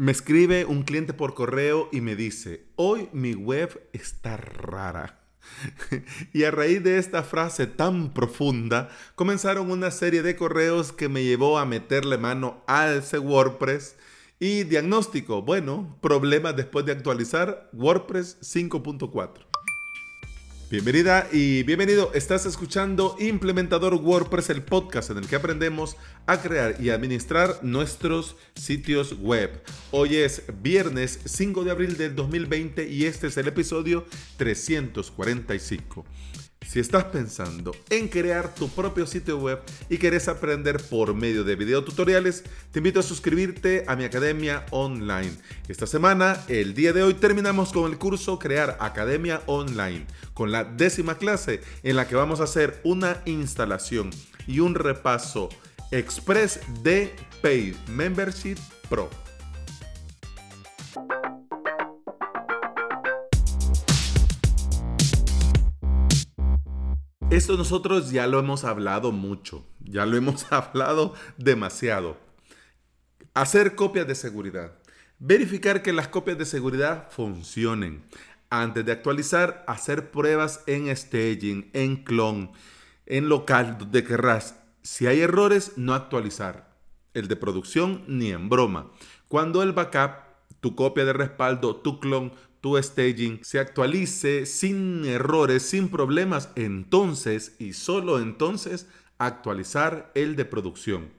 Me escribe un cliente por correo y me dice, hoy mi web está rara. y a raíz de esta frase tan profunda, comenzaron una serie de correos que me llevó a meterle mano al WordPress y diagnóstico, bueno, problemas después de actualizar WordPress 5.4. Bienvenida y bienvenido. Estás escuchando Implementador WordPress, el podcast en el que aprendemos a crear y administrar nuestros sitios web. Hoy es viernes 5 de abril del 2020 y este es el episodio 345. Si estás pensando en crear tu propio sitio web y querés aprender por medio de videotutoriales, te invito a suscribirte a mi academia online. Esta semana, el día de hoy, terminamos con el curso Crear Academia Online, con la décima clase en la que vamos a hacer una instalación y un repaso express de Paid Membership Pro. Esto nosotros ya lo hemos hablado mucho, ya lo hemos hablado demasiado. Hacer copias de seguridad. Verificar que las copias de seguridad funcionen. Antes de actualizar, hacer pruebas en staging, en clon, en local, donde querrás. Si hay errores, no actualizar. El de producción ni en broma. Cuando el backup, tu copia de respaldo, tu clon, tu staging se actualice sin errores, sin problemas, entonces y solo entonces actualizar el de producción.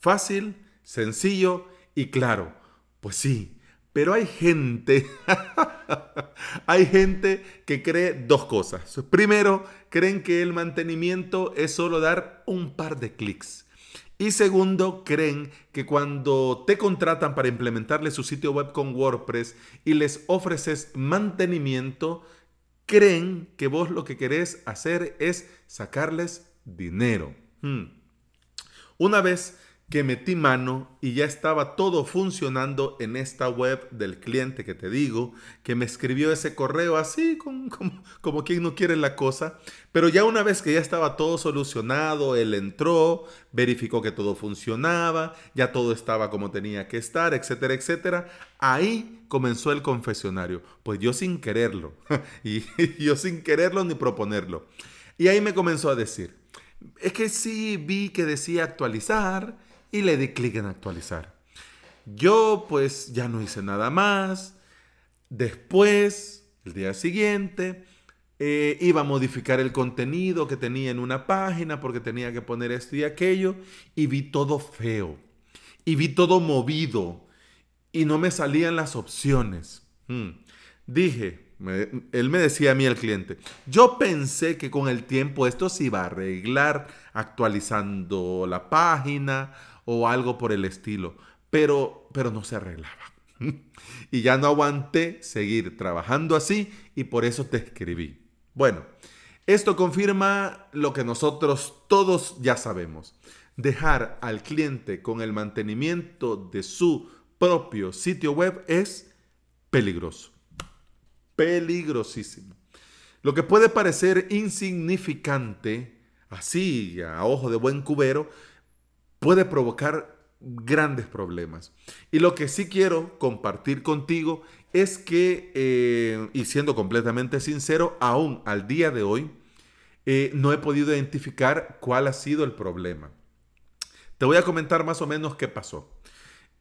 Fácil, sencillo y claro. Pues sí, pero hay gente, hay gente que cree dos cosas. Primero, creen que el mantenimiento es solo dar un par de clics. Y segundo, creen que cuando te contratan para implementarle su sitio web con WordPress y les ofreces mantenimiento, creen que vos lo que querés hacer es sacarles dinero. Hmm. Una vez que metí mano y ya estaba todo funcionando en esta web del cliente que te digo, que me escribió ese correo así como, como, quien no quiere la cosa, pero ya una vez que ya estaba todo solucionado, él entró, verificó que todo funcionaba, ya todo estaba como tenía que estar, etcétera, etcétera, ahí comenzó el confesionario, pues yo sin quererlo, y yo sin quererlo ni proponerlo. Y ahí me comenzó a decir, es que sí vi que decía actualizar, y le di clic en actualizar. Yo pues ya no hice nada más. Después, el día siguiente, eh, iba a modificar el contenido que tenía en una página porque tenía que poner esto y aquello y vi todo feo y vi todo movido y no me salían las opciones. Hmm. Dije, él me decía a mí, el cliente, yo pensé que con el tiempo esto se iba a arreglar actualizando la página o algo por el estilo, pero, pero no se arreglaba. y ya no aguanté seguir trabajando así y por eso te escribí. Bueno, esto confirma lo que nosotros todos ya sabemos. Dejar al cliente con el mantenimiento de su propio sitio web es peligroso. Peligrosísimo. Lo que puede parecer insignificante, así a ojo de buen cubero, puede provocar grandes problemas. Y lo que sí quiero compartir contigo es que, eh, y siendo completamente sincero, aún al día de hoy, eh, no he podido identificar cuál ha sido el problema. Te voy a comentar más o menos qué pasó.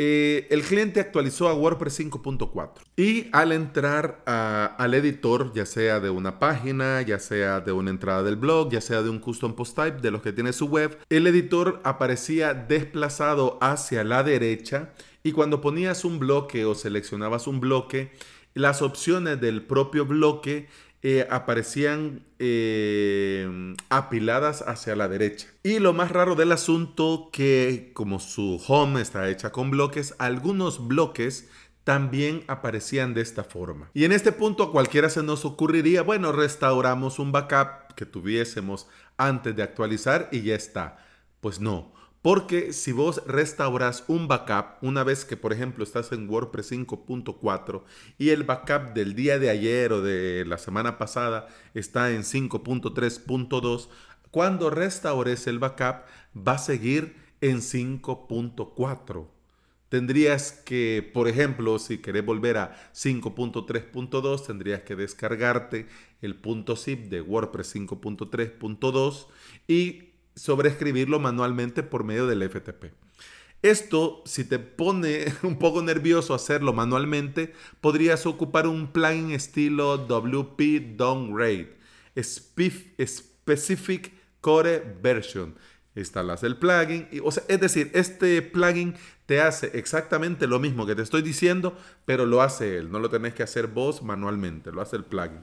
Eh, el cliente actualizó a WordPress 5.4 y al entrar al editor, ya sea de una página, ya sea de una entrada del blog, ya sea de un custom post type de los que tiene su web, el editor aparecía desplazado hacia la derecha y cuando ponías un bloque o seleccionabas un bloque, las opciones del propio bloque eh, aparecían eh, apiladas hacia la derecha. Y lo más raro del asunto que como su home está hecha con bloques, algunos bloques también aparecían de esta forma. Y en este punto a cualquiera se nos ocurriría, bueno, restauramos un backup que tuviésemos antes de actualizar y ya está. Pues no, porque si vos restauras un backup, una vez que por ejemplo estás en WordPress 5.4 y el backup del día de ayer o de la semana pasada está en 5.3.2, cuando restaures el backup va a seguir en 5.4. tendrías que, por ejemplo, si querés volver a 5.3.2, tendrías que descargarte el punto zip de WordPress 5.3.2 y sobreescribirlo manualmente por medio del FTP. Esto, si te pone un poco nervioso hacerlo manualmente, podrías ocupar un plugin estilo WP Downgrade, Specific Core Version. Instalas el plugin, y, o sea, es decir, este plugin te hace exactamente lo mismo que te estoy diciendo, pero lo hace él. No lo tenés que hacer vos manualmente, lo hace el plugin.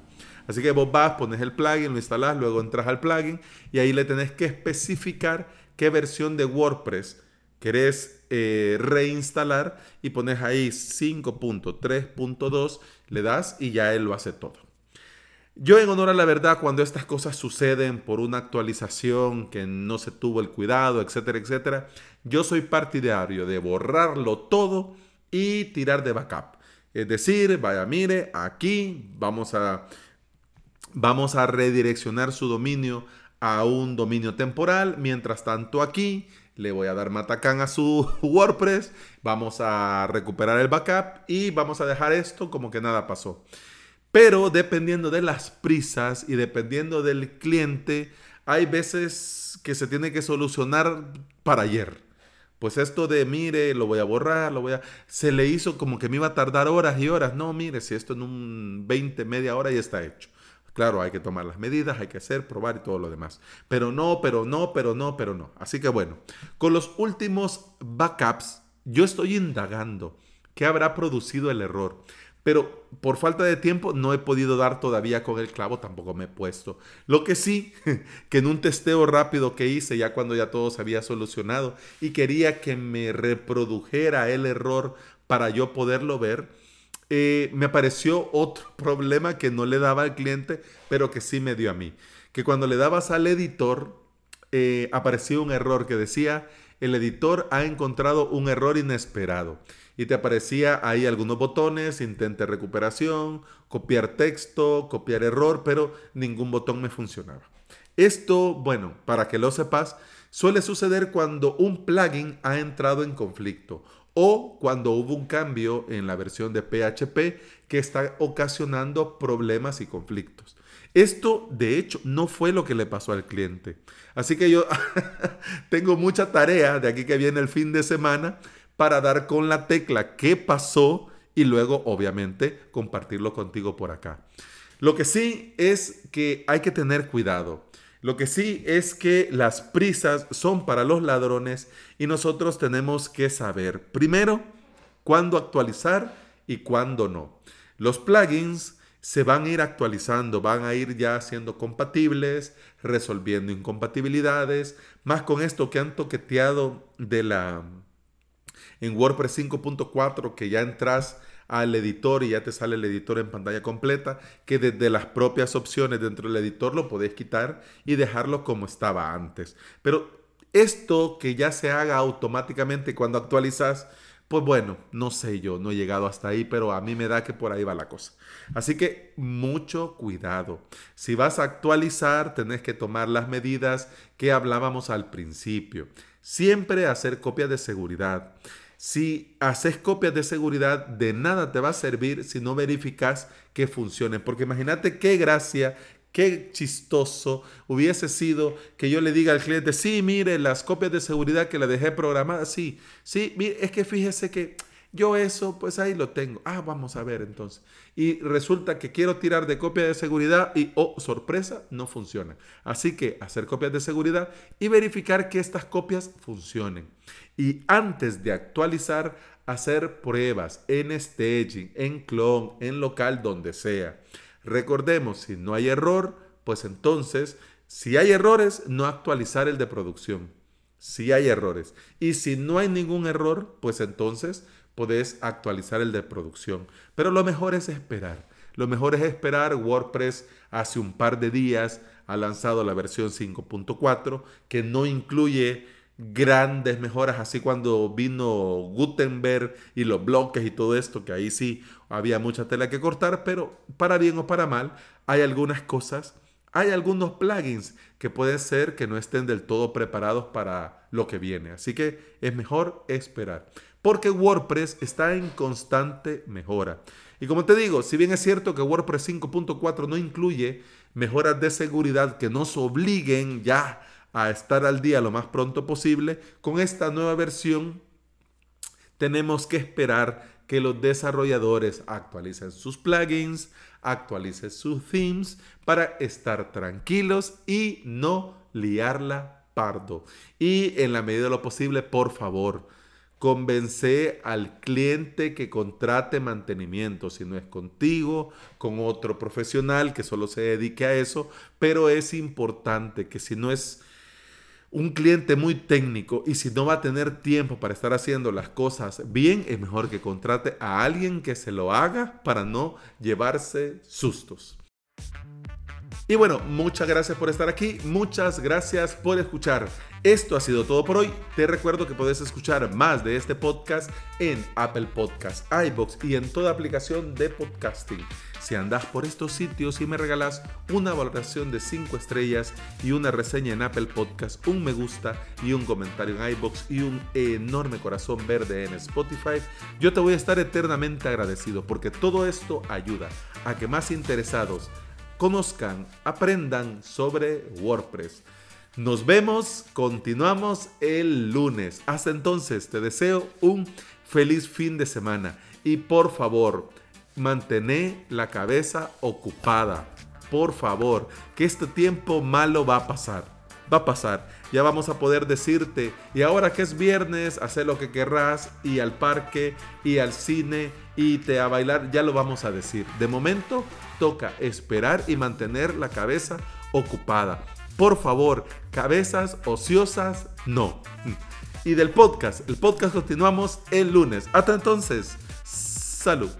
Así que vos vas, pones el plugin, lo instalás, luego entras al plugin y ahí le tenés que especificar qué versión de WordPress querés eh, reinstalar y pones ahí 5.3.2, le das y ya él lo hace todo. Yo en honor a la verdad, cuando estas cosas suceden por una actualización que no se tuvo el cuidado, etcétera, etcétera, yo soy partidario de borrarlo todo y tirar de backup. Es decir, vaya, mire, aquí vamos a, vamos a redireccionar su dominio a un dominio temporal. Mientras tanto, aquí le voy a dar matacán a su WordPress, vamos a recuperar el backup y vamos a dejar esto como que nada pasó. Pero dependiendo de las prisas y dependiendo del cliente, hay veces que se tiene que solucionar para ayer. Pues esto de, mire, lo voy a borrar, lo voy a... Se le hizo como que me iba a tardar horas y horas. No, mire, si esto en un 20, media hora ya está hecho. Claro, hay que tomar las medidas, hay que hacer, probar y todo lo demás. Pero no, pero no, pero no, pero no. Así que bueno, con los últimos backups, yo estoy indagando qué habrá producido el error. Pero por falta de tiempo no he podido dar todavía con el clavo, tampoco me he puesto. Lo que sí, que en un testeo rápido que hice, ya cuando ya todo se había solucionado y quería que me reprodujera el error para yo poderlo ver, eh, me apareció otro problema que no le daba al cliente, pero que sí me dio a mí. Que cuando le dabas al editor, eh, aparecía un error que decía, el editor ha encontrado un error inesperado. Y te aparecía ahí algunos botones, intente recuperación, copiar texto, copiar error, pero ningún botón me funcionaba. Esto, bueno, para que lo sepas, suele suceder cuando un plugin ha entrado en conflicto o cuando hubo un cambio en la versión de PHP que está ocasionando problemas y conflictos. Esto, de hecho, no fue lo que le pasó al cliente. Así que yo tengo mucha tarea de aquí que viene el fin de semana para dar con la tecla qué pasó y luego, obviamente, compartirlo contigo por acá. Lo que sí es que hay que tener cuidado. Lo que sí es que las prisas son para los ladrones y nosotros tenemos que saber primero cuándo actualizar y cuándo no. Los plugins se van a ir actualizando, van a ir ya siendo compatibles, resolviendo incompatibilidades, más con esto que han toqueteado de la en WordPress 5.4 que ya entras al editor y ya te sale el editor en pantalla completa, que desde las propias opciones dentro del editor lo podés quitar y dejarlo como estaba antes. Pero esto que ya se haga automáticamente cuando actualizas, pues bueno, no sé yo, no he llegado hasta ahí, pero a mí me da que por ahí va la cosa. Así que mucho cuidado. Si vas a actualizar, tenés que tomar las medidas que hablábamos al principio. Siempre hacer copias de seguridad. Si haces copias de seguridad, de nada te va a servir si no verificas que funcionen. Porque imagínate qué gracia, qué chistoso hubiese sido que yo le diga al cliente, sí, mire, las copias de seguridad que le dejé programadas, sí, sí, mire, es que fíjese que yo eso, pues ahí lo tengo. Ah, vamos a ver entonces. Y resulta que quiero tirar de copia de seguridad y, oh, sorpresa, no funciona. Así que hacer copias de seguridad y verificar que estas copias funcionen. Y antes de actualizar, hacer pruebas en staging, en clone, en local, donde sea. Recordemos, si no hay error, pues entonces, si hay errores, no actualizar el de producción. Si hay errores. Y si no hay ningún error, pues entonces podés actualizar el de producción. Pero lo mejor es esperar. Lo mejor es esperar. WordPress hace un par de días ha lanzado la versión 5.4 que no incluye grandes mejoras, así cuando vino Gutenberg y los bloques y todo esto, que ahí sí había mucha tela que cortar, pero para bien o para mal, hay algunas cosas, hay algunos plugins que pueden ser que no estén del todo preparados para lo que viene, así que es mejor esperar. porque WordPress está en constante mejora. Y como te digo, si bien es cierto que WordPress 5.4 no incluye mejoras de seguridad que nos obliguen ya a estar al día lo más pronto posible, con esta nueva versión tenemos que esperar que los desarrolladores actualicen sus plugins, actualicen sus themes para estar tranquilos y no liarla pardo. Y en la medida de lo posible, por favor, convence al cliente que contrate mantenimiento, si no es contigo, con otro profesional que solo se dedique a eso, pero es importante que si no es un cliente muy técnico y si no va a tener tiempo para estar haciendo las cosas bien, es mejor que contrate a alguien que se lo haga para no llevarse sustos. Y bueno, muchas gracias por estar aquí, muchas gracias por escuchar. Esto ha sido todo por hoy. Te recuerdo que puedes escuchar más de este podcast en Apple Podcasts, iBox y en toda aplicación de podcasting. Si andas por estos sitios y me regalas una valoración de 5 estrellas y una reseña en Apple Podcasts, un me gusta y un comentario en iBox y un enorme corazón verde en Spotify, yo te voy a estar eternamente agradecido porque todo esto ayuda a que más interesados conozcan, aprendan sobre WordPress. Nos vemos, continuamos el lunes. Hasta entonces, te deseo un feliz fin de semana y por favor, mantén la cabeza ocupada. Por favor, que este tiempo malo va a pasar. Va a pasar. Ya vamos a poder decirte, y ahora que es viernes, haz lo que querrás, y al parque, y al cine, y te a bailar, ya lo vamos a decir. De momento, toca esperar y mantener la cabeza ocupada. Por favor, cabezas ociosas, no. Y del podcast, el podcast continuamos el lunes. Hasta entonces, salud.